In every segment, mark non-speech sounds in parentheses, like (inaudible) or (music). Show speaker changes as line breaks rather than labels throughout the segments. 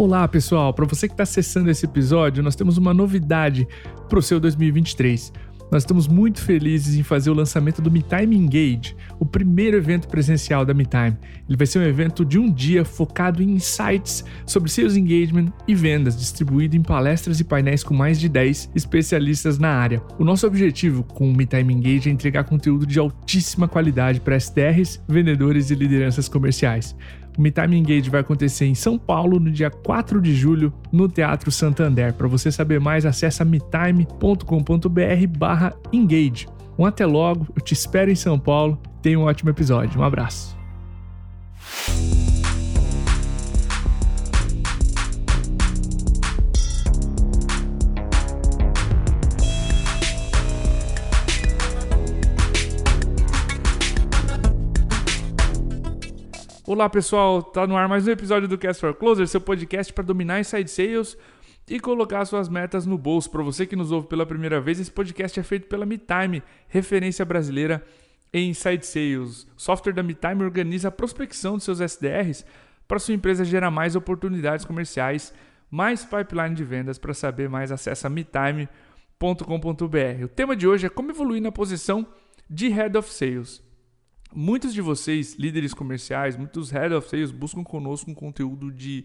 Olá, pessoal! Para você que está acessando esse episódio, nós temos uma novidade para o seu 2023. Nós estamos muito felizes em fazer o lançamento do MeTime Engage, o primeiro evento presencial da MeTime. Ele vai ser um evento de um dia focado em insights sobre sales engagement e vendas, distribuído em palestras e painéis com mais de 10 especialistas na área. O nosso objetivo com o MeTime Engage é entregar conteúdo de altíssima qualidade para SDRs, vendedores e lideranças comerciais. O MeTime Engage vai acontecer em São Paulo no dia 4 de julho no Teatro Santander. Para você saber mais, acesse metime.com.br barra engage. Um até logo, eu te espero em São Paulo. Tenha um ótimo episódio. Um abraço. Olá pessoal, tá no ar mais um episódio do Cast for Closer, seu podcast para dominar inside sales e colocar suas metas no bolso. Para você que nos ouve pela primeira vez, esse podcast é feito pela MeTime, referência brasileira em inside sales. O software da MeTime organiza a prospecção dos seus SDRs para sua empresa gerar mais oportunidades comerciais, mais pipeline de vendas. Para saber mais, acesse metime.com.br. O tema de hoje é como evoluir na posição de Head of Sales. Muitos de vocês, líderes comerciais, muitos head of sales, buscam conosco um conteúdo de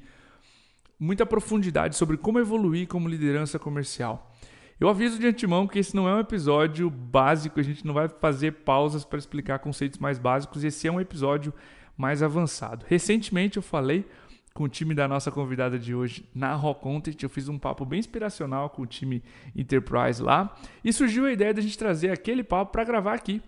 muita profundidade sobre como evoluir como liderança comercial. Eu aviso de antemão que esse não é um episódio básico, a gente não vai fazer pausas para explicar conceitos mais básicos, esse é um episódio mais avançado. Recentemente eu falei com o time da nossa convidada de hoje na Rock Content, eu fiz um papo bem inspiracional com o time Enterprise lá, e surgiu a ideia de a gente trazer aquele papo para gravar aqui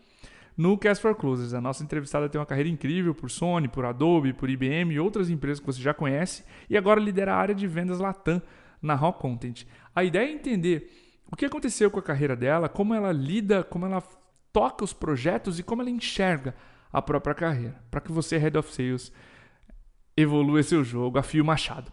no Cast for Closers. A nossa entrevistada tem uma carreira incrível por Sony, por Adobe, por IBM e outras empresas que você já conhece e agora lidera a área de vendas Latam na Rock Content. A ideia é entender o que aconteceu com a carreira dela, como ela lida, como ela toca os projetos e como ela enxerga a própria carreira, para que você, Head of Sales, evolua seu jogo a fio machado.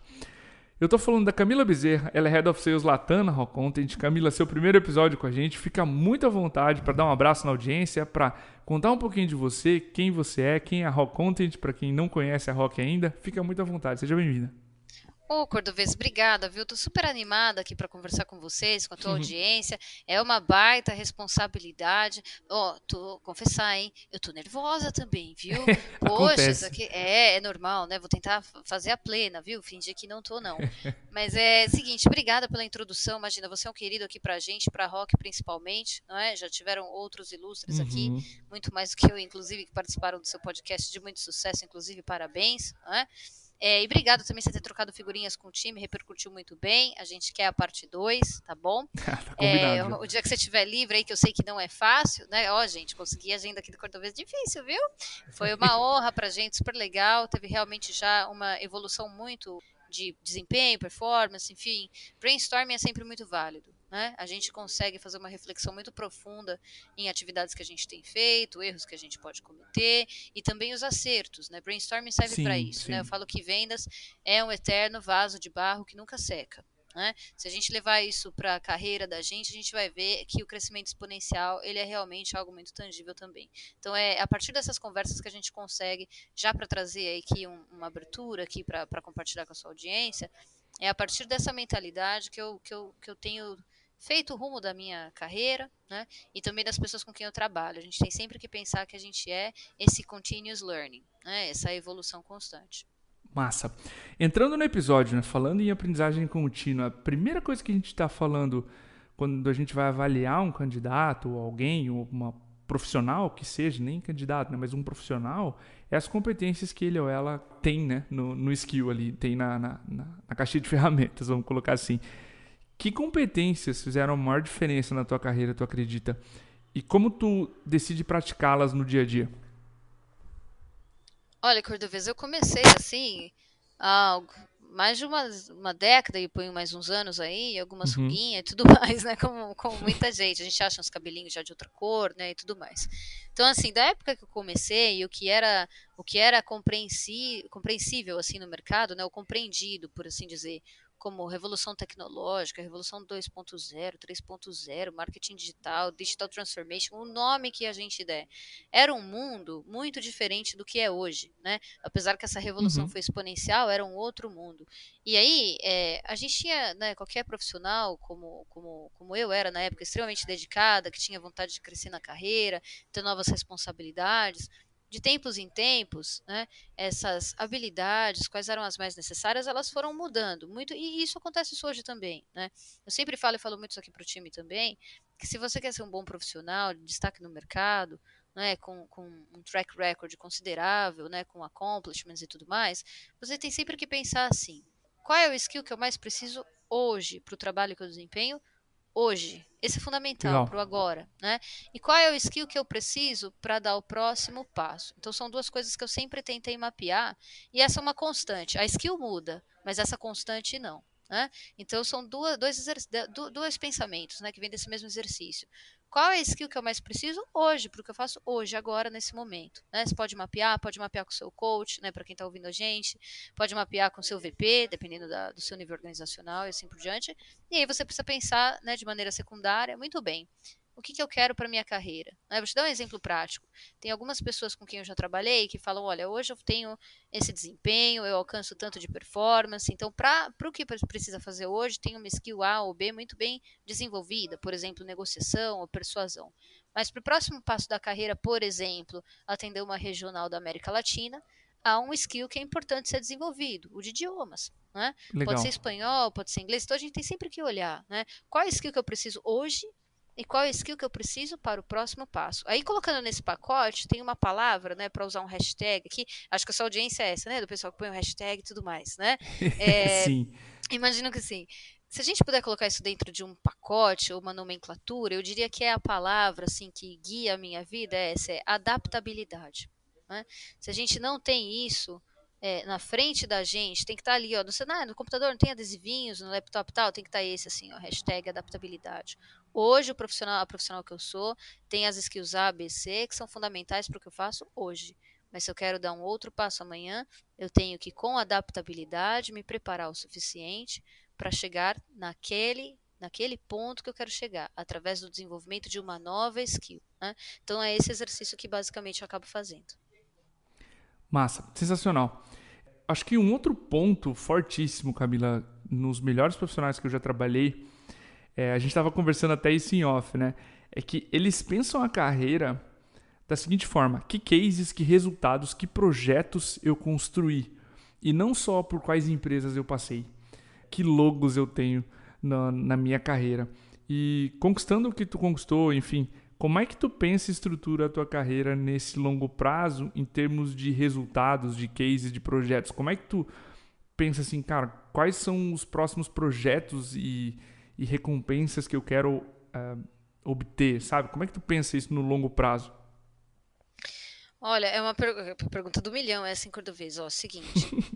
Eu tô falando da Camila Bezerra, ela é Head of Sales Latam na Rock Content. Camila, seu primeiro episódio com a gente, fica muito à vontade para dar um abraço na audiência, para contar um pouquinho de você, quem você é, quem é a Rock Content, para quem não conhece a Rock ainda, fica muito à vontade. Seja bem-vinda.
Ô, Cordovez, obrigada, viu? Tô super animada aqui para conversar com vocês, com a tua uhum. audiência. É uma baita responsabilidade. Ó, oh, tô confessar, hein? Eu tô nervosa também, viu? (laughs) Poxa, isso aqui é, é normal, né? Vou tentar fazer a plena, viu? Fingir que não tô não. (laughs) Mas é seguinte, obrigada pela introdução. Imagina, você é um querido aqui pra gente, pra rock principalmente, não é? Já tiveram outros ilustres uhum. aqui, muito mais do que eu, inclusive, que participaram do seu podcast de muito sucesso, inclusive parabéns, não é? É, e obrigado também por ter trocado figurinhas com o time, repercutiu muito bem. A gente quer a parte 2, tá bom? (laughs)
tá é,
o dia que você estiver livre aí, que eu sei que não é fácil, né? Ó, gente, consegui a agenda aqui do Cordovez difícil, viu? Foi uma (laughs) honra pra gente, super legal. Teve realmente já uma evolução muito de desempenho, performance, enfim. Brainstorming é sempre muito válido. Né? A gente consegue fazer uma reflexão muito profunda em atividades que a gente tem feito, erros que a gente pode cometer e também os acertos. Né? Brainstorming serve para isso. Né? Eu falo que vendas é um eterno vaso de barro que nunca seca. Né? Se a gente levar isso para a carreira da gente, a gente vai ver que o crescimento exponencial ele é realmente algo muito tangível também. Então é a partir dessas conversas que a gente consegue já para trazer aqui um, uma abertura aqui para compartilhar com a sua audiência, é a partir dessa mentalidade que eu, que eu, que eu tenho feito o rumo da minha carreira, né? E também das pessoas com quem eu trabalho. A gente tem sempre que pensar que a gente é esse continuous learning, né? Essa evolução constante.
Massa. Entrando no episódio, né, falando em aprendizagem contínua, a primeira coisa que a gente está falando quando a gente vai avaliar um candidato ou alguém, ou uma profissional que seja, nem candidato, né, mas um profissional, é as competências que ele ou ela tem né, no, no skill ali, tem na, na, na, na de (laughs) ferramentas, vamos colocar assim. Que competências fizeram a maior diferença na tua carreira, tu acredita? E como tu decide praticá-las no dia a dia?
Olha, Cordovez, eu comecei assim há mais de uma, uma década e põe mais uns anos aí, algumas uhum. ruguinhas e tudo (laughs) mais, né? Como, como muita gente. A gente acha uns cabelinhos já de outra cor, né? E tudo mais. Então, assim, da época que eu comecei, o que era o que era compreensível assim no mercado, né? O compreendido, por assim dizer, como revolução tecnológica, revolução 2.0, 3.0, marketing digital, digital transformation, o nome que a gente der. Era um mundo muito diferente do que é hoje, né? Apesar que essa revolução uhum. foi exponencial, era um outro mundo. E aí, é, a gente tinha, né, qualquer profissional, como, como, como eu era na época, extremamente dedicada, que tinha vontade de crescer na carreira, ter novas responsabilidades, de tempos em tempos, né, essas habilidades, quais eram as mais necessárias, elas foram mudando muito, e isso acontece hoje também. Né? Eu sempre falo e falo muito isso aqui para o time também, que se você quer ser um bom profissional, de destaque no mercado, né, com, com, um track record considerável, né, com accomplishments e tudo mais, você tem sempre que pensar assim: qual é o skill que eu mais preciso hoje para o trabalho que eu desempenho? Hoje. Esse é fundamental para o agora, né? E qual é o skill que eu preciso para dar o próximo passo? Então são duas coisas que eu sempre tentei mapear e essa é uma constante. A skill muda, mas essa constante não. Né? Então são duas, dois, dois pensamentos né, que vêm desse mesmo exercício. Qual é a skill que eu mais preciso hoje, para o que eu faço hoje, agora, nesse momento? Né? Você pode mapear, pode mapear com o seu coach, né, para quem está ouvindo a gente, pode mapear com o seu VP, dependendo da, do seu nível organizacional e assim por diante. E aí você precisa pensar né, de maneira secundária, muito bem, o que, que eu quero para minha carreira. Né? Vou te dar um exemplo prático. Tem algumas pessoas com quem eu já trabalhei que falam: olha, hoje eu tenho esse desempenho, eu alcanço tanto de performance, então, para o que precisa fazer hoje, tem uma skill A ou B muito bem desenvolvida, por exemplo, negociação ou persuasão. Mas para o próximo passo da carreira, por exemplo, atender uma regional da América Latina, há um skill que é importante ser desenvolvido, o de idiomas. Né? Pode ser espanhol, pode ser inglês, então a gente tem sempre que olhar né? qual é o skill que eu preciso hoje e qual é o skill que eu preciso para o próximo passo. Aí, colocando nesse pacote, tem uma palavra, né, para usar um hashtag aqui. Acho que a sua audiência é essa, né, do pessoal que põe o um hashtag e tudo mais, né? (laughs)
É, sim.
Imagino que sim. Se a gente puder colocar isso dentro de um pacote ou uma nomenclatura, eu diria que é a palavra assim que guia a minha vida é essa, é adaptabilidade. Né? Se a gente não tem isso, é, na frente da gente, tem que estar tá ali, ó, no, cenário, no computador não tem adesivinhos, no laptop tal, tem que estar tá esse assim, ó, hashtag adaptabilidade. Hoje, o profissional, a profissional que eu sou, tem as skills A, B, C, que são fundamentais para o que eu faço hoje. Mas se eu quero dar um outro passo amanhã, eu tenho que, com adaptabilidade, me preparar o suficiente para chegar naquele naquele ponto que eu quero chegar, através do desenvolvimento de uma nova skill. Né? Então é esse exercício que basicamente eu acabo fazendo.
Massa, sensacional. Acho que um outro ponto fortíssimo, Camila, nos melhores profissionais que eu já trabalhei, é, a gente estava conversando até isso em off, né? É que eles pensam a carreira da seguinte forma: que cases, que resultados, que projetos eu construí. E não só por quais empresas eu passei, que logos eu tenho na, na minha carreira. E conquistando o que tu conquistou, enfim, como é que tu pensa e estrutura a tua carreira nesse longo prazo em termos de resultados, de cases, de projetos? Como é que tu pensa assim, cara, quais são os próximos projetos e, e recompensas que eu quero uh, obter, sabe? Como é que tu pensa isso no longo prazo?
Olha, é uma per pergunta do milhão essa em cordovês. Ó, seguinte. (laughs)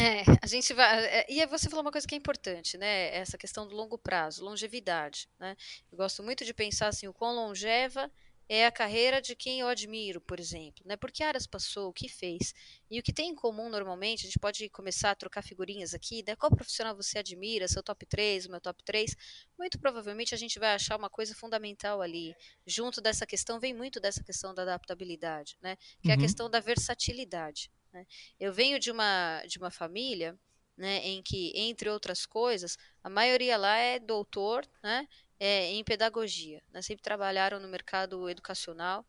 É, a gente vai. É, e você falou uma coisa que é importante, né? Essa questão do longo prazo, longevidade. Né? Eu gosto muito de pensar assim, o quão longeva é a carreira de quem eu admiro, por exemplo, né? Por que áreas passou, o que fez. E o que tem em comum normalmente, a gente pode começar a trocar figurinhas aqui, né? Qual profissional você admira, seu top 3, o meu top 3? Muito provavelmente a gente vai achar uma coisa fundamental ali. Junto dessa questão, vem muito dessa questão da adaptabilidade, né? Que é a uhum. questão da versatilidade. Né? Eu venho de uma, de uma família né, em que, entre outras coisas, a maioria lá é doutor né, é, em pedagogia. Né? Sempre trabalharam no mercado educacional,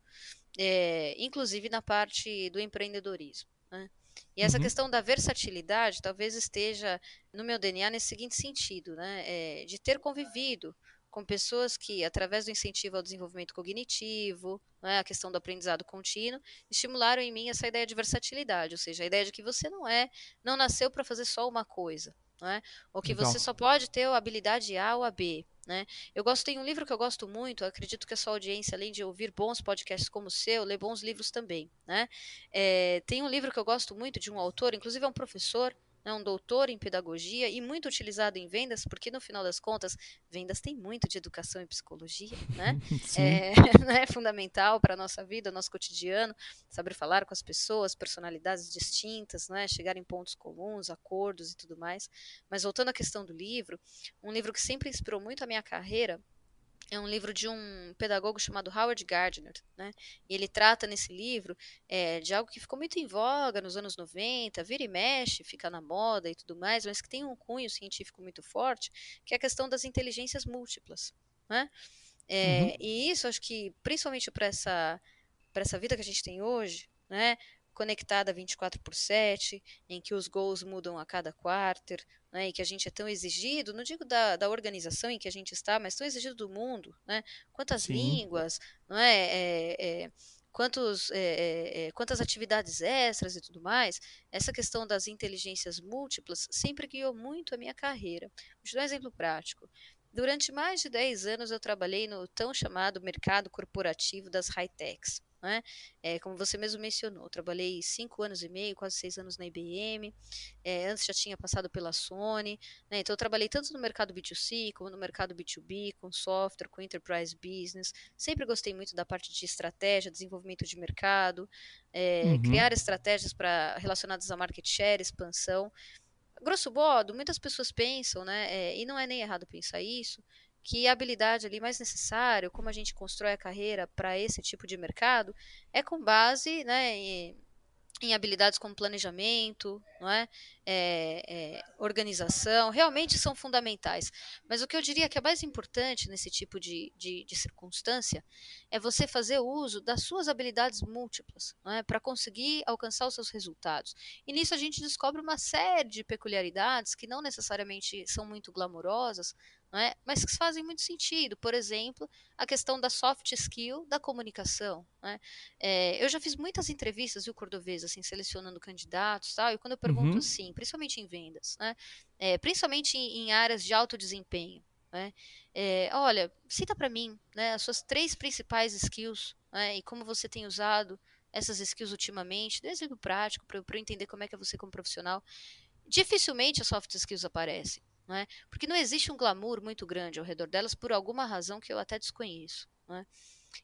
é, inclusive na parte do empreendedorismo. Né? E essa uhum. questão da versatilidade talvez esteja no meu DNA nesse seguinte sentido, né? É, de ter convivido com pessoas que, através do incentivo ao desenvolvimento cognitivo, né, a questão do aprendizado contínuo, estimularam em mim essa ideia de versatilidade, ou seja, a ideia de que você não é, não nasceu para fazer só uma coisa, né, ou que Legal. você só pode ter a habilidade A ou a B. Né? Eu gosto, tem um livro que eu gosto muito, acredito que a sua audiência, além de ouvir bons podcasts como o seu, lê bons livros também. Né? É, tem um livro que eu gosto muito de um autor, inclusive é um professor, né, um doutor em pedagogia e muito utilizado em vendas, porque no final das contas, vendas tem muito de educação e psicologia, né? (laughs) é, (laughs) é fundamental para a nossa vida, nosso cotidiano, saber falar com as pessoas, personalidades distintas, né? chegar em pontos comuns, acordos e tudo mais. Mas voltando à questão do livro, um livro que sempre inspirou muito a minha carreira é um livro de um pedagogo chamado Howard Gardner, né? E ele trata nesse livro é, de algo que ficou muito em voga nos anos 90, vira e mexe, fica na moda e tudo mais, mas que tem um cunho científico muito forte, que é a questão das inteligências múltiplas, né? É, uhum. E isso, acho que, principalmente para essa, essa vida que a gente tem hoje, né? Conectada 24 por 7, em que os gols mudam a cada quarter, né, e que a gente é tão exigido, não digo da, da organização em que a gente está, mas tão exigido do mundo, né? Quantas Sim. línguas, não é, é, é quantos, é, é, é, quantas atividades extras e tudo mais, essa questão das inteligências múltiplas sempre guiou muito a minha carreira. Vou te dar um exemplo prático. Durante mais de 10 anos eu trabalhei no tão chamado mercado corporativo das high-techs. Né? É, como você mesmo mencionou, trabalhei cinco anos e meio, quase seis anos na IBM, é, antes já tinha passado pela Sony, né? então eu trabalhei tanto no mercado B2C como no mercado B2B, com software, com enterprise business, sempre gostei muito da parte de estratégia, desenvolvimento de mercado, é, uhum. criar estratégias para relacionadas a market share, expansão, grosso modo, muitas pessoas pensam, né, e não é nem errado pensar isso, que a habilidade ali mais necessária, como a gente constrói a carreira para esse tipo de mercado, é com base né, em, em habilidades como planejamento, não é? É, é, organização, realmente são fundamentais. Mas o que eu diria que é mais importante nesse tipo de, de, de circunstância é você fazer uso das suas habilidades múltiplas é? para conseguir alcançar os seus resultados. E nisso a gente descobre uma série de peculiaridades que não necessariamente são muito glamurosas, é? mas que fazem muito sentido. Por exemplo, a questão da soft skill da comunicação. É? É, eu já fiz muitas entrevistas, viu, Cordovez, assim, selecionando candidatos, tal, e quando eu pergunto uhum. assim, principalmente em vendas, né? Principalmente em, em, áreas de alto desempenho, né? Olha, cita para mim né, as suas três principais skills né, e como você tem usado essas skills ultimamente, dê exemplo prático para eu entender como é que é você como profissional. Dificilmente as soft skills aparecem. Não é? Porque não existe um glamour muito grande ao redor delas por alguma razão que eu até desconheço. Não é?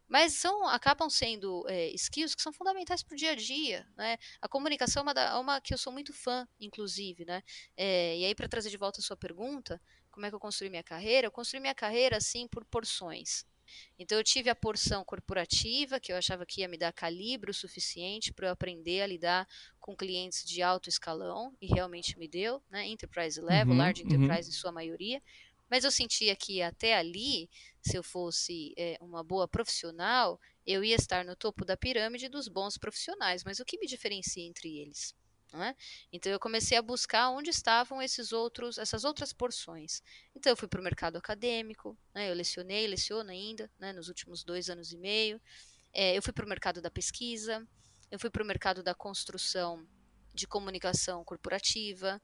Mas são, acabam sendo é, skills que são fundamentais para o dia a dia. Né? A comunicação é uma, da, é uma, que eu sou muito fã, inclusive. Né? É, e aí, para trazer de volta a sua pergunta, como é que eu construí minha carreira? Eu construí minha carreira assim por porções. Então eu tive a porção corporativa, que eu achava que ia me dar calibre o suficiente para eu aprender a lidar com clientes de alto escalão, e realmente me deu, né? Enterprise level, uhum, large uhum. enterprise uhum. em sua maioria. Mas eu sentia que até ali, se eu fosse é, uma boa profissional, eu ia estar no topo da pirâmide dos bons profissionais. Mas o que me diferencia entre eles? É? Então eu comecei a buscar onde estavam esses outros, essas outras porções. Então eu fui para o mercado acadêmico, né? eu lecionei, leciono ainda, né? nos últimos dois anos e meio. É, eu fui para o mercado da pesquisa, eu fui para o mercado da construção de comunicação corporativa,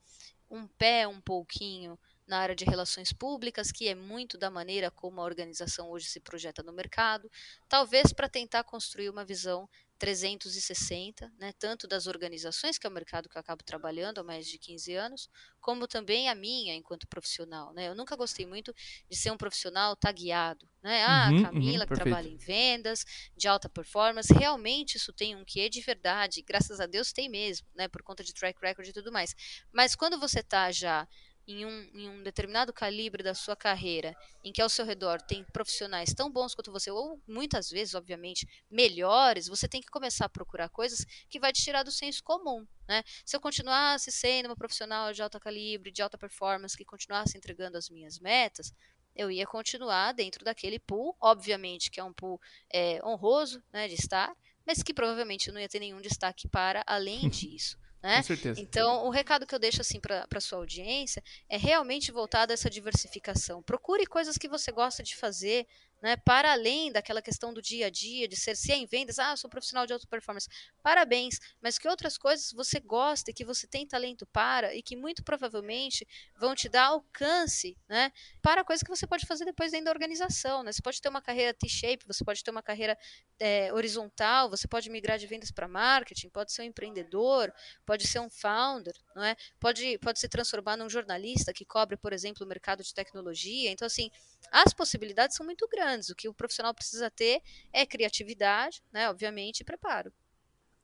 um pé um pouquinho na área de relações públicas, que é muito da maneira como a organização hoje se projeta no mercado, talvez para tentar construir uma visão 360, né, tanto das organizações, que é o mercado que eu acabo trabalhando há mais de 15 anos, como também a minha enquanto profissional. Né? Eu nunca gostei muito de ser um profissional tagueado. Né? Ah, uhum, Camila, uhum, que trabalha em vendas, de alta performance, realmente isso tem um quê de verdade, graças a Deus tem mesmo, né, por conta de track record e tudo mais. Mas quando você está já em um, em um determinado calibre da sua carreira, em que ao seu redor tem profissionais tão bons quanto você, ou muitas vezes, obviamente, melhores, você tem que começar a procurar coisas que vai te tirar do senso comum. Né? Se eu continuasse sendo uma profissional de alto calibre, de alta performance, que continuasse entregando as minhas metas, eu ia continuar dentro daquele pool, obviamente que é um pool é, honroso né, de estar, mas que provavelmente não ia ter nenhum destaque para além (laughs) disso. Né?
Com certeza.
Então, o recado que eu deixo assim para a sua audiência é realmente voltado a essa diversificação. Procure coisas que você gosta de fazer, né, para além daquela questão do dia a dia, de ser se é em vendas, ah, sou profissional de alta performance, parabéns, mas que outras coisas você gosta e que você tem talento para e que muito provavelmente vão te dar alcance, né, para coisas que você pode fazer depois dentro da organização, né, você pode ter uma carreira T-shape, você pode ter uma carreira é, horizontal, você pode migrar de vendas para marketing, pode ser um empreendedor, pode ser um founder, não é? Pode, pode se transformar num jornalista que cobre, por exemplo, o mercado de tecnologia, então assim, as possibilidades são muito grandes grandes. O que o profissional precisa ter é criatividade, né, obviamente, e preparo.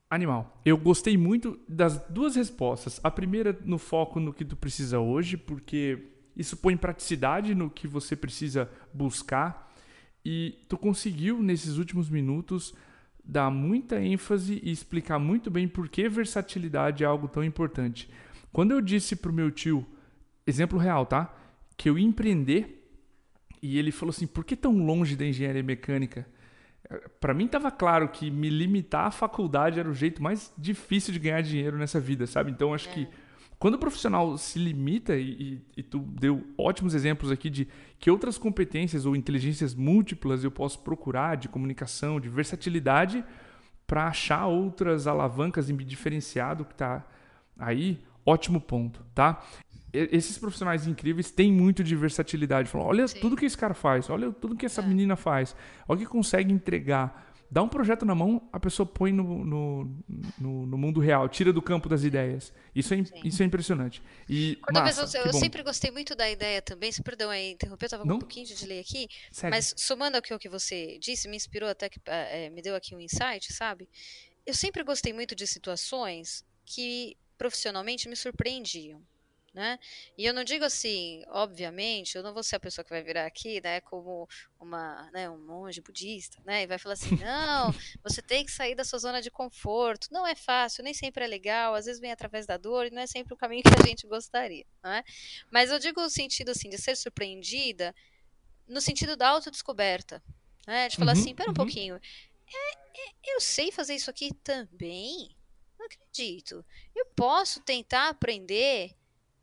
Animal. Eu gostei muito das duas respostas. A primeira no foco no que tu precisa hoje, porque isso põe praticidade no que você precisa buscar. E tu conseguiu, nesses últimos minutos, dar muita ênfase e explicar muito bem por que versatilidade é algo tão importante. Quando eu disse pro meu tio, exemplo real, tá? Que eu ia empreender e ele falou assim: por que tão longe da engenharia mecânica? Para mim estava claro que me limitar à faculdade era o jeito mais difícil de ganhar dinheiro nessa vida, sabe? Então acho é. que quando o profissional se limita, e, e, e, tu deu ótimos exemplos aqui de que outras competências ou inteligências múltiplas eu posso procurar, de comunicação, de versatilidade, para achar outras alavancas e me diferenciar do que está aí, ótimo ponto, tá? esses profissionais incríveis têm muito de versatilidade. Falam, olha Sim. tudo que esse cara faz, olha tudo que essa é. menina faz, olha o que consegue entregar. Dá um projeto na mão, a pessoa põe no, no, no, no mundo real, tira do campo das ideias. Isso é, isso é impressionante. E, massa,
eu, eu sempre gostei muito da ideia também, se perdão aí interromper, eu estava com um pouquinho de delay aqui, Segue. mas somando ao que, o que você disse, me inspirou até que é, me deu aqui um insight, sabe? Eu sempre gostei muito de situações que profissionalmente me surpreendiam né? E eu não digo assim, obviamente, eu não vou ser a pessoa que vai virar aqui, né, como uma, né, um monge budista, né, e vai falar assim, (laughs) não, você tem que sair da sua zona de conforto. Não é fácil, nem sempre é legal, às vezes vem através da dor e não é sempre o caminho que a gente gostaria, né? Mas eu digo o sentido assim de ser surpreendida no sentido da autodescoberta, né? De falar uhum, assim, pera um uhum. pouquinho, é, é, eu sei fazer isso aqui também? Não acredito. Eu posso tentar aprender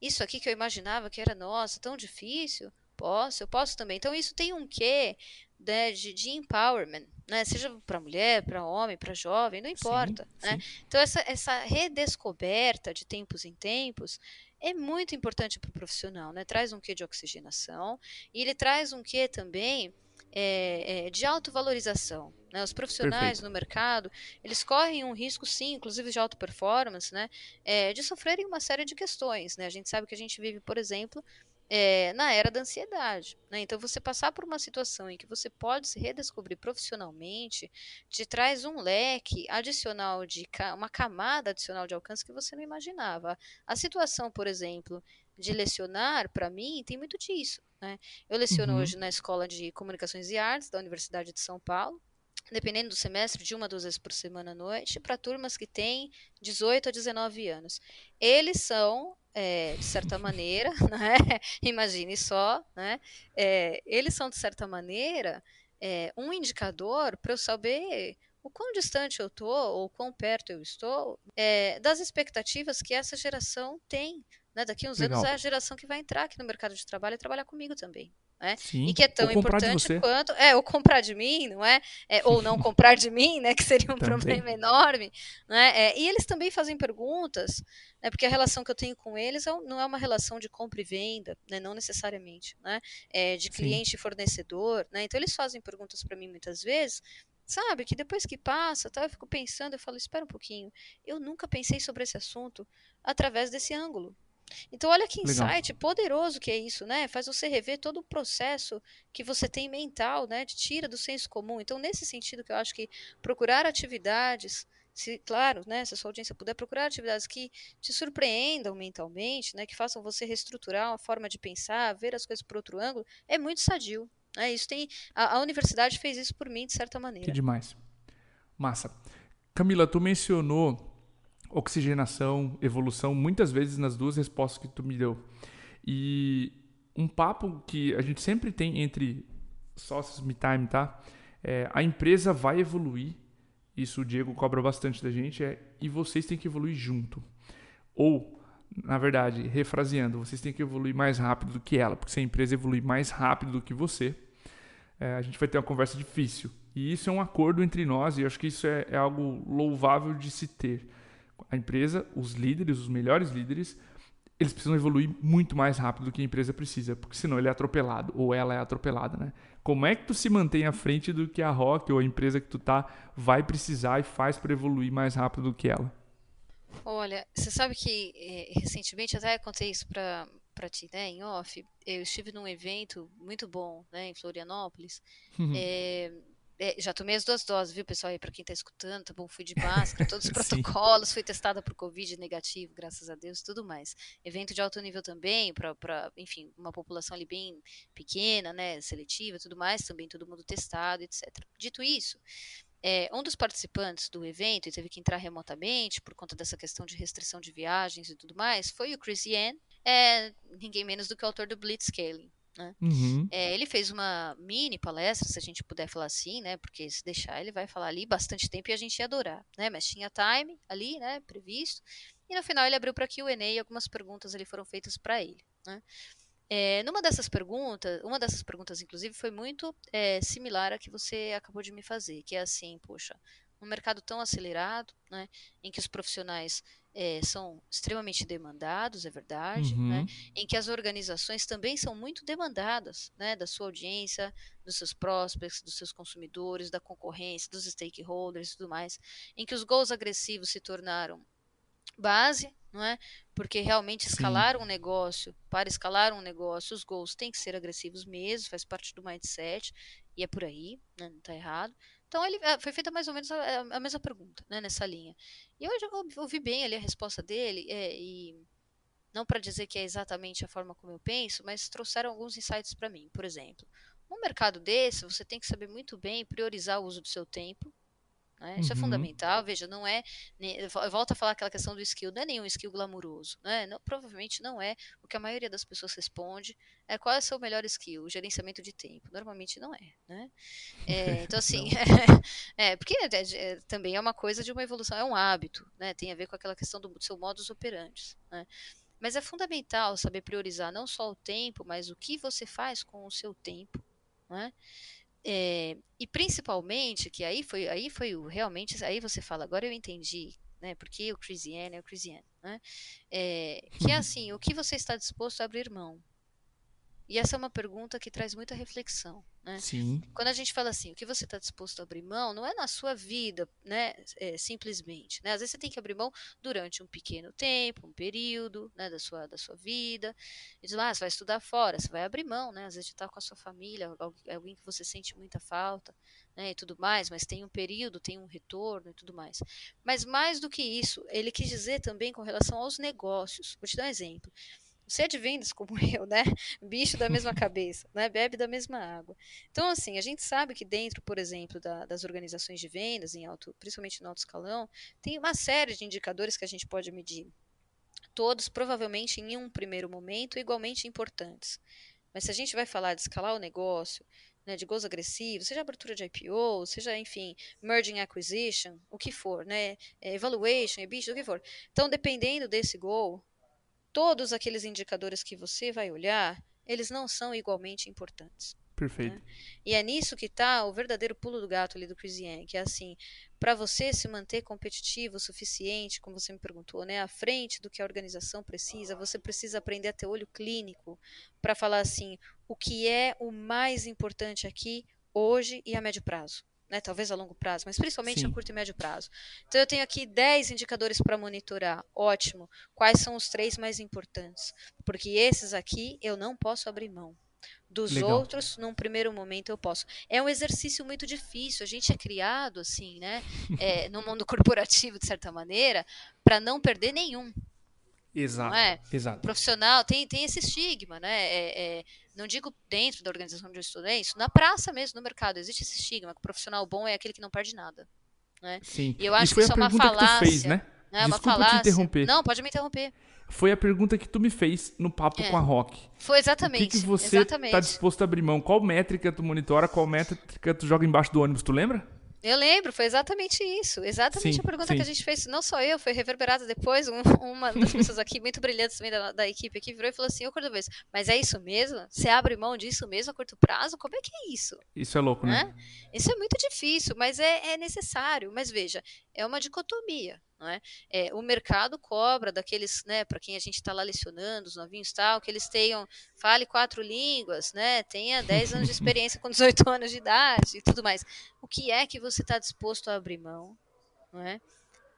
isso aqui que eu imaginava que era, nossa, tão difícil, posso, eu posso também. Então, isso tem um quê né, de, de empowerment, né? seja para mulher, para homem, para jovem, não importa. Sim, né? Sim. Então, essa, essa redescoberta de tempos em tempos é muito importante para o profissional. Né? Traz um quê de oxigenação e ele traz um quê também é, é, de autovalorização. Né? Os profissionais Perfeito. no mercado, eles correm um risco, sim, inclusive de alta performance, né? É, de sofrerem uma série de questões. Né? A gente sabe que a gente vive, por exemplo, é, na era da ansiedade. Né? Então, você passar por uma situação em que você pode se redescobrir profissionalmente te traz um leque adicional de uma camada adicional de alcance que você não imaginava. A situação, por exemplo, de lecionar, para mim, tem muito disso. Né? Eu leciono uhum. hoje na Escola de Comunicações e Artes da Universidade de São Paulo, dependendo do semestre, de uma, duas vezes por semana à noite, para turmas que têm 18 a 19 anos. Eles são, é, de certa (laughs) maneira, (laughs) né? imagine só, né? É, eles são, de certa maneira, é, um indicador para eu saber o quão distante eu estou ou quão perto eu estou das expectativas que essa geração tem né? Daqui uns Legal. anos é a geração que vai entrar aqui no mercado de trabalho e trabalhar comigo também. Né?
Sim,
e que é tão importante quanto é ou comprar de mim, não é? é ou não (laughs) comprar de mim, né? Que seria um também. problema enorme, né? É, e eles também fazem perguntas, né? Porque a relação que eu tenho com eles é, não é uma relação de compra e venda, né? Não necessariamente, né? É de cliente Sim. e fornecedor, né? Então eles fazem perguntas para mim muitas vezes sabe? Que depois que passa, tá, eu fico pensando, eu falo, espera um pouquinho, eu nunca pensei sobre esse assunto através desse ângulo, então, olha que insight Legal. poderoso que é isso, né? Faz você rever todo o processo que você tem mental, né? Te tira do senso comum. Então, nesse sentido que eu acho que procurar atividades, se, claro, né, se a sua audiência puder procurar atividades que te surpreendam mentalmente, né, que façam você reestruturar uma forma de pensar, ver as coisas por outro ângulo, é muito sadio. Né? Isso tem, a, a universidade fez isso por mim, de certa maneira.
Que demais. Massa. Camila, tu mencionou oxigenação, evolução, muitas vezes nas duas respostas que tu me deu. E um papo que a gente sempre tem entre sócios me time, tá? É, a empresa vai evoluir, isso o Diego cobra bastante da gente, é, e vocês têm que evoluir junto. Ou, na verdade, refraseando, vocês têm que evoluir mais rápido do que ela, porque se a empresa evoluir mais rápido do que você, é, a gente vai ter uma conversa difícil. E isso é um acordo entre nós e eu acho que isso é, é algo louvável de se ter. A empresa, os líderes, os melhores líderes, eles precisam evoluir muito mais rápido do que a empresa precisa, porque senão ele é atropelado ou ela é atropelada, né? Como é que tu se mantém à frente do que a Rock ou a empresa que tu tá vai precisar e faz para evoluir mais rápido do que ela?
Olha, você sabe que é, recentemente até contei isso para para ti, né, em off. Eu estive num evento muito bom, né, em Florianópolis. Uhum. É, é, já tomei as duas doses, viu, pessoal? Aí, para quem está escutando, tá bom? Fui de (laughs) máscara, todos os protocolos, fui testada por Covid negativo, graças a Deus, tudo mais. Evento de alto nível também, para, enfim, uma população ali bem pequena, né? Seletiva tudo mais, também todo mundo testado, etc. Dito isso, é, um dos participantes do evento, e teve que entrar remotamente por conta dessa questão de restrição de viagens e tudo mais, foi o Chris Yan, é, ninguém menos do que o autor do Blitzscaling. Né? Uhum. É, ele fez uma mini palestra, se a gente puder falar assim, né? Porque se deixar, ele vai falar ali bastante tempo e a gente ia adorar, né? Mas tinha time ali, né? Previsto. E no final ele abriu para Q&A e algumas perguntas ali foram feitas para ele, né? É, numa dessas perguntas, uma dessas perguntas, inclusive, foi muito é, similar à que você acabou de me fazer, que é assim, poxa, um mercado tão acelerado, né, em que os profissionais é, são extremamente demandados, é verdade, né, uhum. né, em que as organizações também são muito demandadas né, da sua audiência, dos seus prospects, dos seus consumidores, da concorrência, dos stakeholders e tudo mais, em que os gols agressivos se tornaram base, não é? Porque realmente escalar Sim. um negócio, para escalar um negócio, os gols têm que ser agressivos mesmo, faz parte do mindset, e é por aí, né? não está errado. Então ele eh, foi feita mais ou menos a, a mesma pergunta, né, nessa linha. E eu já ouvi bem ali a resposta dele, é, e não para dizer que é exatamente a forma como eu penso, mas trouxeram alguns insights para mim. Por exemplo, um mercado desse, você tem que saber muito bem priorizar o uso do seu tempo, né? Isso é uhum. é fundamental. Veja, não é. Eu volto a falar aquela questão do skill, não é nenhum skill glamuroso. Né? Não, provavelmente não é o que a maioria das pessoas responde. É qual é o seu melhor skill? O gerenciamento de tempo. Normalmente não é. Né? É, (laughs) então, assim. (laughs) é, porque é, é, também é uma coisa de uma evolução, é um hábito. Né? Tem a ver com aquela questão do seu modus operandi. Né? Mas é fundamental saber priorizar não só o tempo, mas o que você faz com o seu tempo. Né? É, e principalmente, que aí foi, aí foi o, realmente, aí você fala, agora eu entendi, né, porque o Crisiane é o Crisiane, né, é, que é (laughs) assim, o que você está disposto a abrir mão? E essa é uma pergunta que traz muita reflexão. Né?
Sim.
Quando a gente fala assim, o que você está disposto a abrir mão, não é na sua vida, né? É, simplesmente. Né? Às vezes você tem que abrir mão durante um pequeno tempo, um período né? da, sua, da sua vida. E diz, ah, você vai estudar fora, você vai abrir mão, né? Às vezes está com a sua família, alguém que você sente muita falta. Né, e tudo mais, mas tem um período, tem um retorno e tudo mais. Mas mais do que isso, ele quis dizer também com relação aos negócios. Vou te dar um exemplo. De vendas como (laughs) eu, né? Bicho da mesma cabeça, né? Bebe da mesma água. Então, assim, a gente sabe que dentro, por exemplo, da, das organizações de vendas, em alto, principalmente no alto escalão, tem uma série de indicadores que a gente pode medir. Todos, provavelmente, em um primeiro momento, igualmente importantes. Mas se a gente vai falar de escalar o negócio, né, de gols agressivos, seja abertura de IPO, seja, enfim, merging acquisition, o que for, né, é, evaluation, EBITDA, o que for. Então, dependendo desse gol, todos aqueles indicadores que você vai olhar, eles não são igualmente importantes.
Perfeito. Né?
E é nisso que está o verdadeiro pulo do gato ali do Chris Yang, que é assim, para você se manter competitivo o suficiente, como você me perguntou, né, à frente do que a organização precisa, você precisa aprender a ter olho clínico para falar assim, o que é o mais importante aqui hoje e a médio prazo né, talvez a longo prazo, mas principalmente Sim. a curto e médio prazo. Então eu tenho aqui 10 indicadores para monitorar. Ótimo. Quais são os três mais importantes? Porque esses aqui eu não posso abrir mão. Dos Legal. outros, num primeiro momento, eu posso. É um exercício muito difícil. A gente é criado, assim, né? É, (laughs) no mundo corporativo, de certa maneira, para não perder nenhum.
Exato.
É?
Exato.
Profissional tem, tem esse estigma, né? É, é, não digo dentro da organização onde eu estudei, isso na praça mesmo, no mercado, existe esse estigma que o profissional bom é aquele que não perde nada. Né?
Sim.
E eu acho e que isso é uma falácia.
Que tu fez, né?
É
uma falácia. te interromper.
Não, pode me interromper.
Foi a pergunta que tu me fez no papo é. com a Rock.
Foi exatamente.
O que, que você está disposto a abrir mão? Qual métrica tu monitora? Qual métrica tu joga embaixo do ônibus? Tu lembra?
Eu lembro, foi exatamente isso. Exatamente
Sim,
a pergunta
sim.
que a gente fez. Não só eu, foi reverberada depois. um- (laughs) uma das (laughs) pessoas aqui, muito brilhantes também da, da equipe aqui, virou e falou assim: Ô Cordovez, mas é isso mesmo? Você abre mão disso mesmo a curto prazo? Como é que é isso?
Isso é louco, né?
né? Isso é muito difícil, mas é, é necessário. Mas veja, é uma dicotomia. É? É, o mercado cobra daqueles, né, para quem a gente está lá lecionando, os novinhos e tal, que eles tenham, fale quatro línguas, né, tenha 10 anos de experiência com 18 anos de idade e tudo mais. O que é que você está disposto a abrir mão, não é?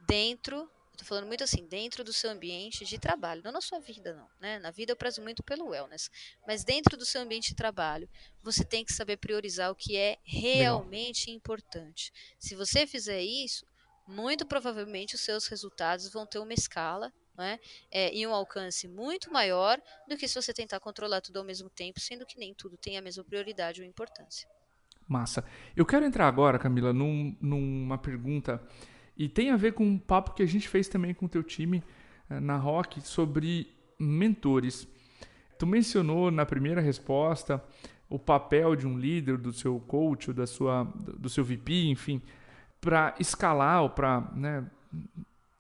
Dentro, estou falando muito assim, dentro do seu ambiente de trabalho, não na sua vida, não, né? Na vida eu prezo muito pelo wellness, mas dentro do seu ambiente de trabalho, você tem que saber priorizar o que é realmente Legal. importante. Se você fizer isso, muito provavelmente os seus resultados vão ter uma escala né, é, e um alcance muito maior do que se você tentar controlar tudo ao mesmo tempo, sendo que nem tudo tem a mesma prioridade ou importância.
Massa. Eu quero entrar agora, Camila, num, numa pergunta e tem a ver com um papo que a gente fez também com o teu time uh, na Rock sobre mentores. Tu mencionou na primeira resposta o papel de um líder, do seu coach, da sua, do seu VP, enfim, para escalar ou para né,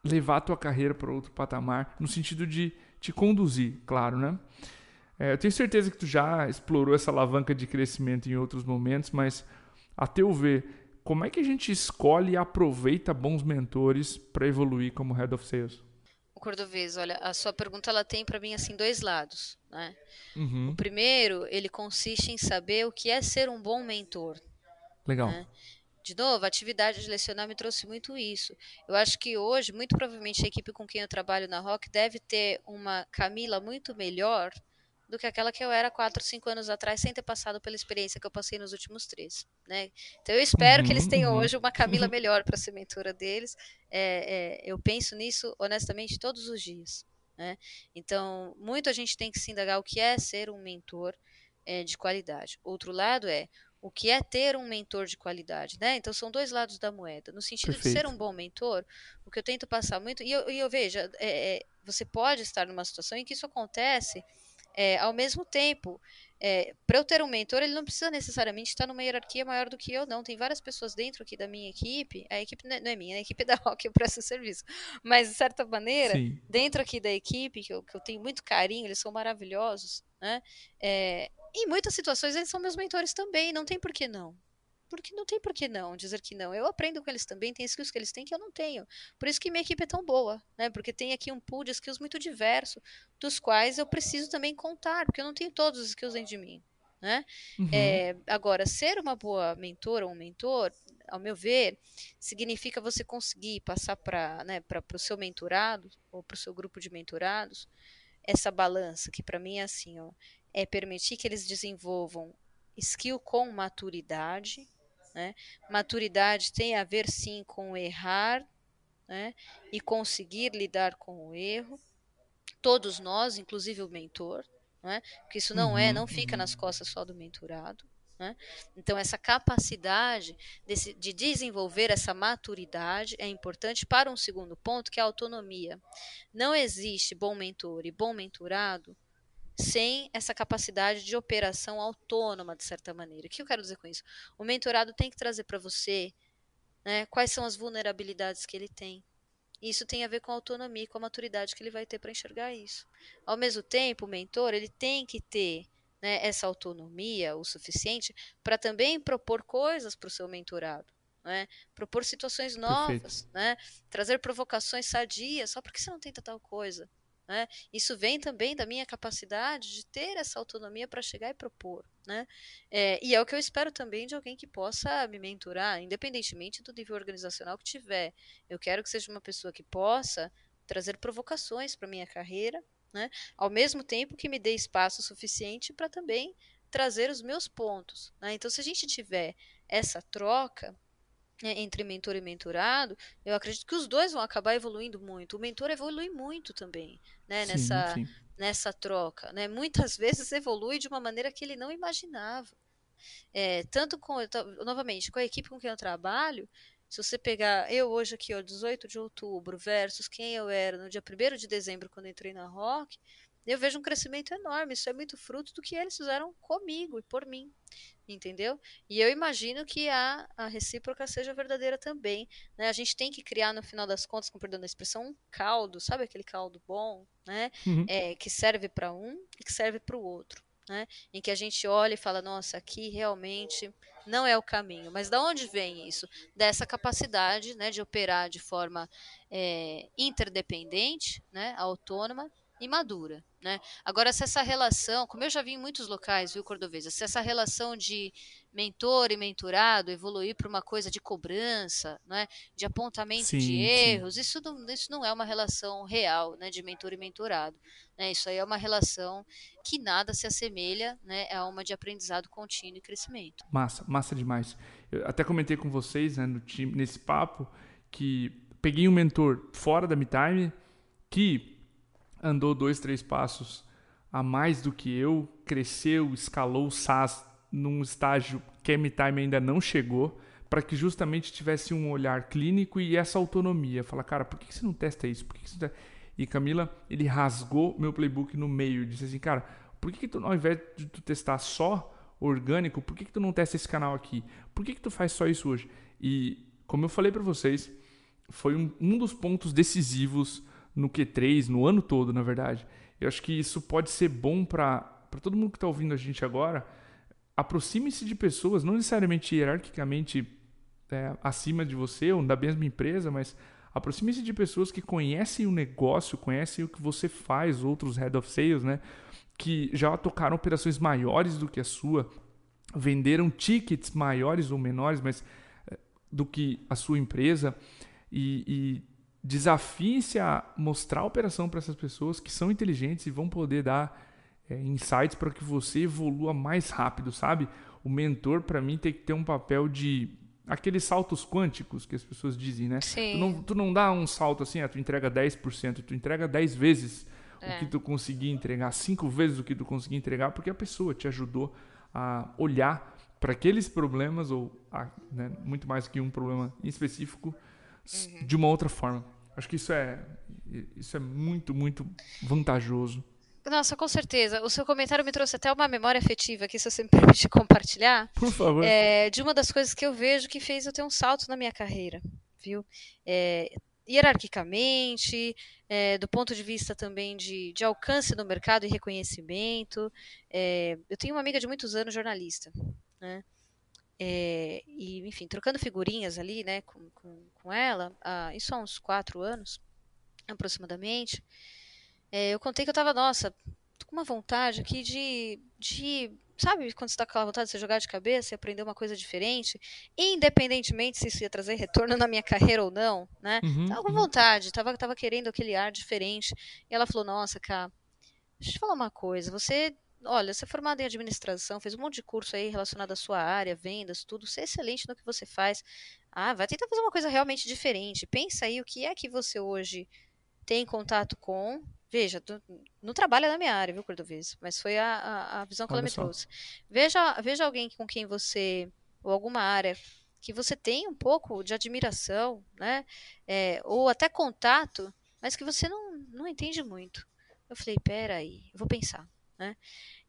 levar a tua carreira para outro patamar, no sentido de te conduzir, claro, né? É, eu tenho certeza que tu já explorou essa alavanca de crescimento em outros momentos, mas a teu ver, como é que a gente escolhe e aproveita bons mentores para evoluir como Head of Sales?
O Cordovez, olha, a sua pergunta ela tem para mim assim dois lados, né?
Uhum.
O primeiro, ele consiste em saber o que é ser um bom mentor.
Legal.
Né? De novo, a atividade de lecionar me trouxe muito isso. Eu acho que hoje, muito provavelmente, a equipe com quem eu trabalho na Rock deve ter uma Camila muito melhor do que aquela que eu era 4, 5 anos atrás, sem ter passado pela experiência que eu passei nos últimos três. Né? Então eu espero
uhum,
que eles tenham
uhum.
hoje uma Camila (laughs) melhor para ser mentora deles. É, é, eu penso nisso, honestamente, todos os dias. Né? Então, muito a gente tem que se indagar o que é ser um mentor é, de qualidade. Outro lado é o que é ter um mentor de qualidade, né? Então são dois lados da moeda. No sentido
Perfeito.
de ser um bom mentor, o que eu tento passar muito, e eu, e eu veja, é, é, você pode estar numa situação em que isso acontece é, ao mesmo tempo. Para eu ter um mentor, ele não precisa necessariamente estar numa hierarquia maior do que eu, não. Tem várias pessoas dentro aqui da minha equipe, a equipe não é minha, a equipe da Rock (laughs) eu presto serviço, mas de certa maneira,
Sim.
dentro aqui da equipe, que eu, que eu tenho muito carinho, eles são maravilhosos, né? É, em muitas situações eles são meus mentores também, não tem por que não. Porque não tem por que não dizer que não. Eu aprendo com eles também, tem skills que eles têm que eu não tenho. Por isso que minha equipe é tão boa, né? Porque tem aqui um pool de skills muito diverso, dos quais eu preciso também contar, porque eu não tenho todos os skills dentro de mim. Né?
Uhum.
É, agora, ser uma boa mentora ou um mentor, ao meu ver, significa você conseguir passar para né, o seu mentorado ou para o seu grupo de mentorados essa balança, que para mim é assim, ó, é permitir que eles desenvolvam skill com maturidade. Né? Maturidade tem a ver sim com errar né? e conseguir lidar com o erro. Todos nós, inclusive o mentor, né? porque isso não
uhum,
é, não fica
uhum.
nas costas só do mentorado. Né? Então, essa capacidade desse, de desenvolver essa maturidade é importante para um segundo ponto, que é a autonomia. Não existe bom mentor e bom mentorado sem essa capacidade de operação autônoma, de certa maneira. O que eu quero dizer com isso? O mentorado tem que trazer para você né, quais são as vulnerabilidades que ele tem. Isso tem a ver com a autonomia e com a maturidade que ele vai ter para enxergar isso. Ao mesmo tempo, o mentor ele tem que ter né, essa autonomia o suficiente para também propor coisas para o seu mentorado. Né? Propor situações novas, né? trazer provocações sadias, só porque você não tenta tal coisa. Né? Isso vem também da minha capacidade de ter essa autonomia para chegar e propor. Né? É, e é o que eu espero também de alguém que possa me mentorar, independentemente do nível organizacional que tiver. Eu quero que seja uma pessoa que possa trazer provocações para minha carreira, né? ao mesmo tempo que me dê espaço suficiente para também trazer os meus pontos. Né? Então, se a gente tiver essa troca, entre mentor e mentorado, eu acredito que os dois vão acabar evoluindo muito. O mentor evolui muito também, né?
Sim,
nessa,
sim.
nessa troca, né? Muitas (laughs) vezes evolui de uma maneira que ele não imaginava. É, tanto com, novamente, com a equipe com quem eu trabalho, se você pegar eu hoje aqui, ó, 18 de outubro, versus quem eu era no dia 1 de dezembro, quando entrei na Rock, eu vejo um crescimento enorme. Isso é muito fruto do que eles fizeram comigo e por mim. Entendeu? E eu imagino que a, a recíproca seja verdadeira também. Né? A gente tem que criar, no final das contas, com perdão da expressão, um caldo, sabe aquele caldo bom, né? Uhum. É, que serve para um e que serve para o outro. Né? Em que a gente olha e fala, nossa, aqui realmente não é o caminho. Mas da onde vem isso? Dessa capacidade né, de operar de forma é, interdependente, né, autônoma e madura. Né? Agora, se essa relação, como eu já vi em muitos locais, viu, Cordoveza, se essa relação de mentor e mentorado evoluir para uma coisa de cobrança, né, de apontamento sim, de erros, isso não, isso não é uma relação real né, de mentor e mentorado. Né? Isso aí é uma relação que nada se assemelha né, a uma de aprendizado contínuo e crescimento.
Massa, massa demais. Eu até comentei com vocês né, no time, nesse papo que peguei um mentor fora da MeTime que andou dois, três passos a mais do que eu, cresceu, escalou o SaaS num estágio que a M-Time ainda não chegou, para que justamente tivesse um olhar clínico e essa autonomia. Fala, cara, por que você não testa isso? Por que você E Camila, ele rasgou meu playbook no meio, disse assim, cara, por que, que tu, ao invés de tu testar só orgânico, por que, que tu não testa esse canal aqui? Por que, que tu faz só isso hoje? E como eu falei para vocês, foi um, um dos pontos decisivos no Q3, no ano todo, na verdade. Eu acho que isso pode ser bom para todo mundo que está ouvindo a gente agora. Aproxime-se de pessoas, não necessariamente hierarquicamente é, acima de você ou da mesma empresa, mas aproxime-se de pessoas que conhecem o negócio, conhecem o que você faz, outros head of sales, né? Que já tocaram operações maiores do que a sua, venderam tickets maiores ou menores, mas é, do que a sua empresa e, e desafie-se a mostrar a operação para essas pessoas que são inteligentes e vão poder dar é, insights para que você evolua mais rápido, sabe? O mentor, para mim, tem que ter um papel de aqueles saltos quânticos que as pessoas dizem, né?
Sim.
Tu não, tu não dá um salto assim, ah, tu entrega 10%, tu entrega 10 vezes é. o que tu conseguir entregar, 5 vezes o que tu conseguir entregar, porque a pessoa te ajudou a olhar para aqueles problemas, ou a, né, muito mais que um problema em específico, uhum. de uma outra forma. Acho que isso é, isso é muito, muito vantajoso.
Nossa, com certeza. O seu comentário me trouxe até uma memória afetiva aqui, se você me (laughs) permite compartilhar.
Por favor.
É, de uma das coisas que eu vejo que fez eu ter um salto na minha carreira, viu? É, hierarquicamente, é, do ponto de vista também de, de, alcance no mercado e reconhecimento. É, eu tenho uma amiga de muitos anos, jornalista, né? É, e, enfim, trocando figurinhas ali, né, com, com, com ela, ah, isso há uns quatro anos, aproximadamente, é, eu contei que eu tava, nossa, tô com uma vontade aqui de, de sabe, quando você tá com aquela vontade de você jogar de cabeça e aprender uma coisa diferente, independentemente se isso ia trazer retorno na minha carreira ou não, né, uhum, tava com uhum. vontade, tava, tava querendo aquele ar diferente, e ela falou, nossa, cara, deixa eu te falar uma coisa, você olha, você é formado em administração, fez um monte de curso aí relacionado à sua área, vendas, tudo, você é excelente no que você faz. Ah, vai tentar fazer uma coisa realmente diferente. Pensa aí o que é que você hoje tem contato com. Veja, tu, não trabalha na minha área, viu, Cordovez? Mas foi a, a, a visão que olha ela me só. trouxe. Veja, veja alguém com quem você, ou alguma área que você tem um pouco de admiração, né? É, ou até contato, mas que você não, não entende muito. Eu falei, peraí, eu vou pensar. Né?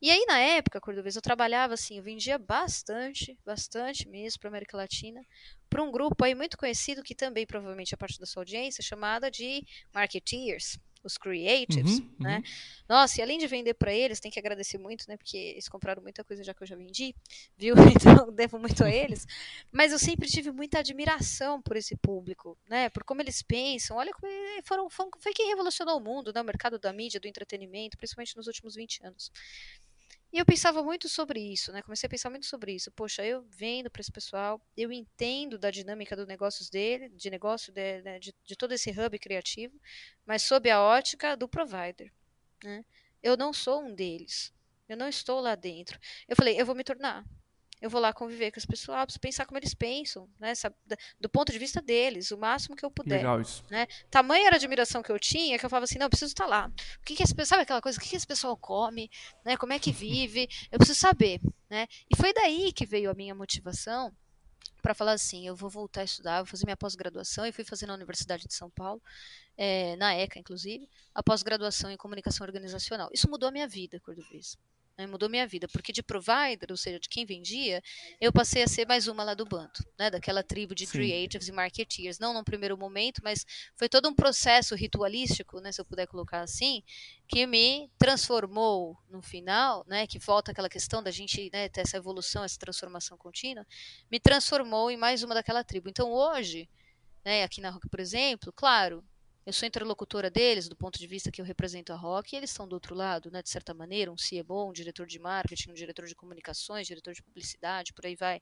E aí, na época, Cordovez, eu trabalhava assim, eu vendia bastante, bastante mesmo para América Latina, para um grupo aí muito conhecido, que também provavelmente é parte da sua audiência, chamada de Marketeers os creatives, uhum, né? Uhum. Nossa, e além de vender para eles, tem que agradecer muito, né? Porque eles compraram muita coisa já que eu já vendi, viu? (laughs) Então devo muito a eles. Mas eu sempre tive muita admiração por esse público, né? Por como eles pensam. Olha como foram, foram foi quem revolucionou o mundo, né? O mercado da mídia, do entretenimento, principalmente nos últimos 20 anos. E eu pensava muito sobre isso, né? Comecei a pensar muito sobre isso. Poxa, eu vendo para esse pessoal, eu entendo da dinâmica dos negócios dele, de negócio de, né, de, de, todo esse hub criativo, mas sob a ótica do provider. Né? Eu não sou um deles. Eu não estou lá dentro. Eu falei, eu vou me tornar eu vou lá conviver com as pessoas, pensar como eles pensam, né? Do ponto de vista deles, o máximo que eu puder.
Legal isso.
Né? Tamanha era a admiração que eu tinha que eu falava assim, não, eu preciso estar lá. O que, que esse, sabe aquela coisa? O que, que esse pessoal come? Né? Como é que (laughs) vive? Eu preciso saber, né? E foi daí que veio a minha motivação para falar assim, eu vou voltar a estudar, vou fazer minha pós-graduação, e fui fazer na Universidade de São Paulo, é, na ECA, inclusive, a pós-graduação em comunicação organizacional. Isso mudou a minha vida, Cordovez. Né, mudou minha vida, porque de provider, ou seja, de quem vendia, eu passei a ser mais uma lá do bando, né, daquela tribo de Sim. creatives e marketeers, não num primeiro momento, mas foi todo um processo ritualístico, né, se eu puder colocar assim, que me transformou no final, né, que volta aquela questão da gente né, ter essa evolução, essa transformação contínua, me transformou em mais uma daquela tribo. Então hoje, né, aqui na Rock, por exemplo, claro, eu sou interlocutora deles do ponto de vista que eu represento a Rock e eles estão do outro lado, né, de certa maneira, um CMO, um diretor de marketing, um diretor de comunicações, diretor de publicidade, por aí vai.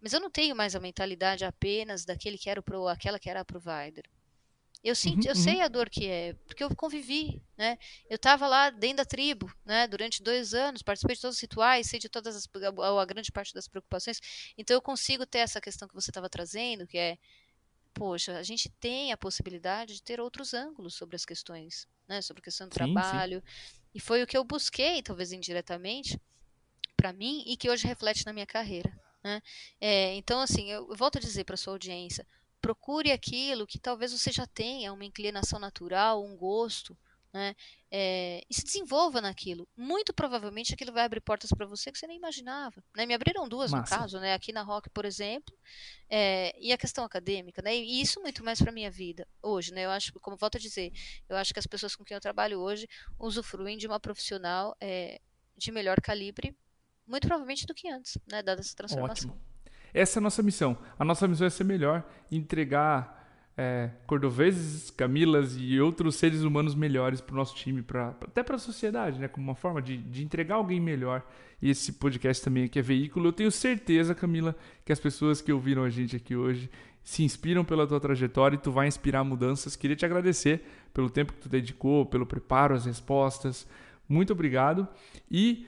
Mas eu não tenho mais a mentalidade apenas daquele que era o pro, aquela que era a provider. Eu senti, uhum, eu uhum. sei a dor que é, porque eu convivi, né? Eu estava lá dentro da tribo, né? Durante dois anos, participei de todos os rituais, sei de todas as, a, a grande parte das preocupações. Então eu consigo ter essa questão que você estava trazendo, que é poxa, a gente tem a possibilidade de ter outros ângulos sobre as questões, né? Sobre a questão do sim, trabalho. Sim. E foi o que eu busquei, talvez indiretamente, para mim e que hoje reflete na minha carreira. Né? É, então, assim, eu, eu volto a dizer para sua audiência: procure aquilo que talvez você já tenha uma inclinação natural, um gosto, né? É, e se desenvolva naquilo. Muito provavelmente aquilo vai abrir portas para você que você nem imaginava. Né? Me abriram duas Massa. no caso, né? aqui na Rock, por exemplo, é, e a questão acadêmica, né? E isso muito mais para minha vida hoje, né? Eu acho, como volto a dizer, eu acho que as pessoas com quem eu trabalho hoje usufruem de uma profissional é, de melhor calibre, muito provavelmente do que antes, né? Dada essa transformação.
Ótimo. Essa é a nossa missão. A nossa missão é ser melhor, entregar é, cordoveses, camilas e outros seres humanos melhores para o nosso time, pra, até para a sociedade, né? Como uma forma de, de entregar alguém melhor. E esse podcast também aqui é veículo. Eu tenho certeza, Camila, que as pessoas que ouviram a gente aqui hoje se inspiram pela tua trajetória e tu vai inspirar mudanças. Queria te agradecer pelo tempo que tu dedicou, pelo preparo, as respostas. Muito obrigado. E,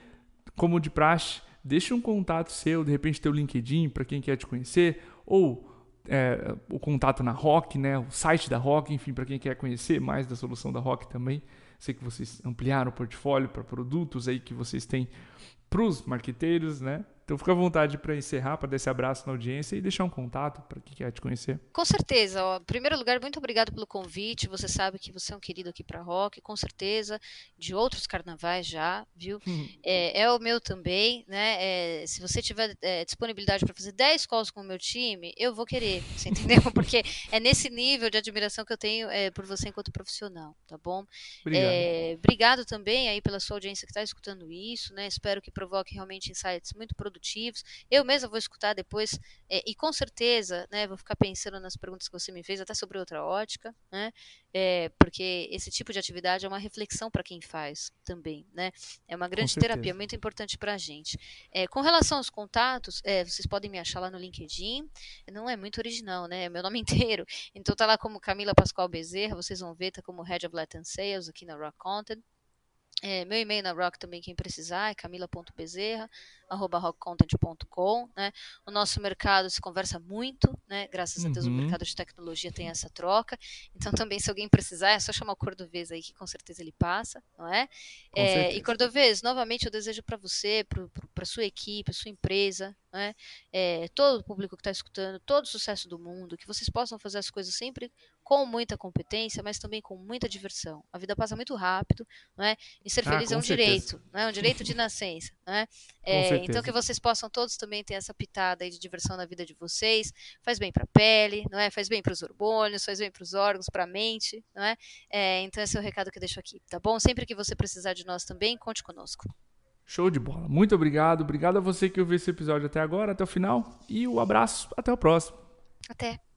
como de praxe, deixa um contato seu, de repente teu LinkedIn para quem quer te conhecer, ou é, o contato na Rock, né, o site da Rock, enfim, para quem quer conhecer mais da solução da Rock também. Sei que vocês ampliaram o portfólio para produtos aí que vocês têm para os marqueteiros, né? Então fica à vontade para encerrar, para dar esse abraço na audiência e deixar um contato para quem quer te conhecer.
Com certeza. Ó. Em primeiro lugar, muito obrigado pelo convite. Você sabe que você é um querido aqui para Rock, com certeza, de outros carnavais já, viu? Uhum. É, é, o meu também, né? É, se você tiver é, disponibilidade para fazer 10 calls com o meu time, eu vou querer, você entendeu? (laughs) Porque é nesse nível de admiração que eu tenho é, por você enquanto profissional, tá bom? Obrigado. É, obrigado também aí pela sua audiência que está escutando isso, né? Espero que provoque realmente insights muito produtivos Eu mesma vou escutar depois é, e com certeza, né, vou ficar pensando nas perguntas que você me fez, até sobre outra ótica, né, é, porque esse tipo de atividade é uma reflexão para quem faz também, né, é uma grande terapia, muito importante para a gente. É, com relação aos contatos, é, vocês podem me achar lá no LinkedIn, não é muito original, né, é meu nome (laughs) inteiro, então tá lá como Camila Pascoal Bezerra, vocês vão ver, tá como Head of Latin Sales aqui na Rock Content, é, meu e-mail na Rock também, quem precisar, é camila.bezerra, arroba rockcontent.com, né? O nosso mercado se conversa muito, né? Graças a Deus uhum. o mercado de tecnologia tem essa troca. Então também se alguém precisar, é só chamar o Cordovez aí que com certeza ele passa, não é? é e Cordovez, novamente eu desejo para você, para sua equipe, sua empresa, né? É, todo o público que está escutando, todo o sucesso do mundo, que vocês possam fazer as coisas sempre com muita competência, mas também com muita diversão. A vida passa muito rápido, não é? E ser ah, feliz é um certeza. direito, não é um direito de nascença, não é? (laughs) é então que vocês possam todos também ter essa pitada de diversão na vida de vocês, faz bem para a pele, não é? Faz bem para os hormônios, faz bem para os órgãos, para a mente, não é? é? Então esse é o recado que eu deixo aqui, tá bom? Sempre que você precisar de nós também, conte conosco.
Show de bola. Muito obrigado. Obrigado a você que ouviu esse episódio até agora, até o final. E o um abraço. Até o próximo.
Até.